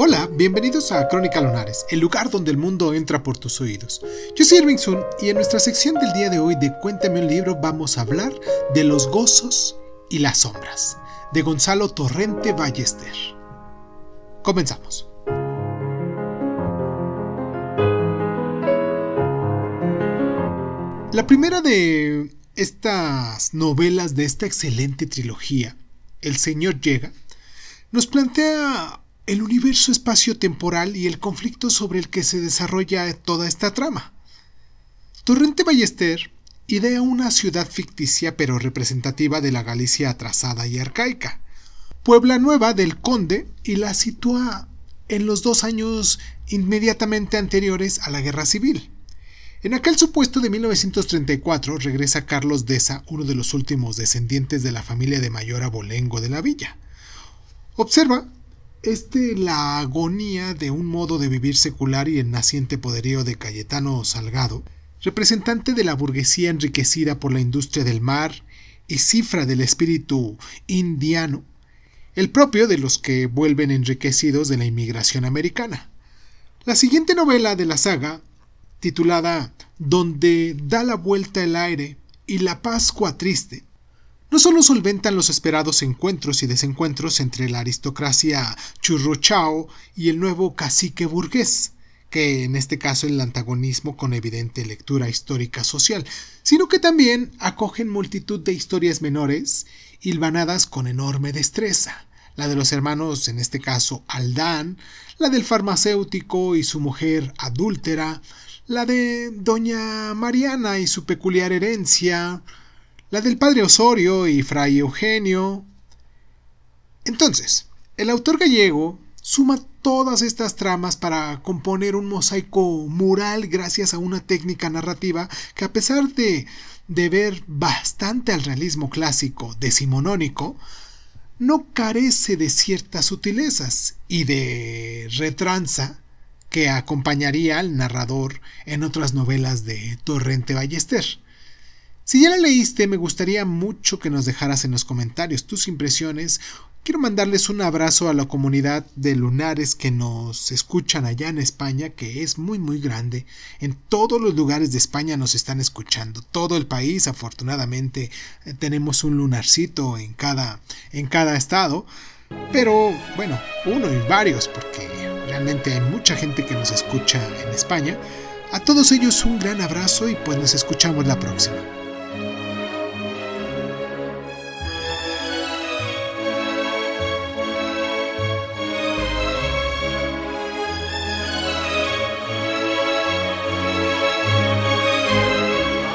Hola, bienvenidos a Crónica Lunares, el lugar donde el mundo entra por tus oídos. Yo soy Irving Sun y en nuestra sección del día de hoy de Cuéntame un libro vamos a hablar de los gozos y las sombras, de Gonzalo Torrente Ballester. Comenzamos. La primera de estas novelas de esta excelente trilogía, El Señor llega, nos plantea el universo espacio-temporal y el conflicto sobre el que se desarrolla toda esta trama. Torrente Ballester idea una ciudad ficticia pero representativa de la Galicia atrasada y arcaica, Puebla Nueva del Conde, y la sitúa en los dos años inmediatamente anteriores a la Guerra Civil. En aquel supuesto de 1934 regresa Carlos Deza, uno de los últimos descendientes de la familia de Mayor Abolengo de la villa. Observa este la agonía de un modo de vivir secular y el naciente poderío de Cayetano Salgado, representante de la burguesía enriquecida por la industria del mar y cifra del espíritu indiano, el propio de los que vuelven enriquecidos de la inmigración americana. La siguiente novela de la saga, titulada Donde da la vuelta el aire y la Pascua triste, no solo solventan los esperados encuentros y desencuentros entre la aristocracia churrochao y el nuevo cacique burgués, que en este caso el antagonismo con evidente lectura histórica social, sino que también acogen multitud de historias menores, hilvanadas con enorme destreza, la de los hermanos, en este caso Aldán, la del farmacéutico y su mujer adúltera, la de doña Mariana y su peculiar herencia, la del padre Osorio y fray Eugenio. Entonces, el autor gallego suma todas estas tramas para componer un mosaico mural gracias a una técnica narrativa que a pesar de ver bastante al realismo clásico decimonónico, no carece de ciertas sutilezas y de retranza que acompañaría al narrador en otras novelas de Torrente Ballester. Si ya la leíste, me gustaría mucho que nos dejaras en los comentarios tus impresiones. Quiero mandarles un abrazo a la comunidad de lunares que nos escuchan allá en España, que es muy muy grande. En todos los lugares de España nos están escuchando. Todo el país, afortunadamente, eh, tenemos un lunarcito en cada, en cada estado. Pero bueno, uno y varios, porque realmente hay mucha gente que nos escucha en España. A todos ellos un gran abrazo y pues nos escuchamos la próxima.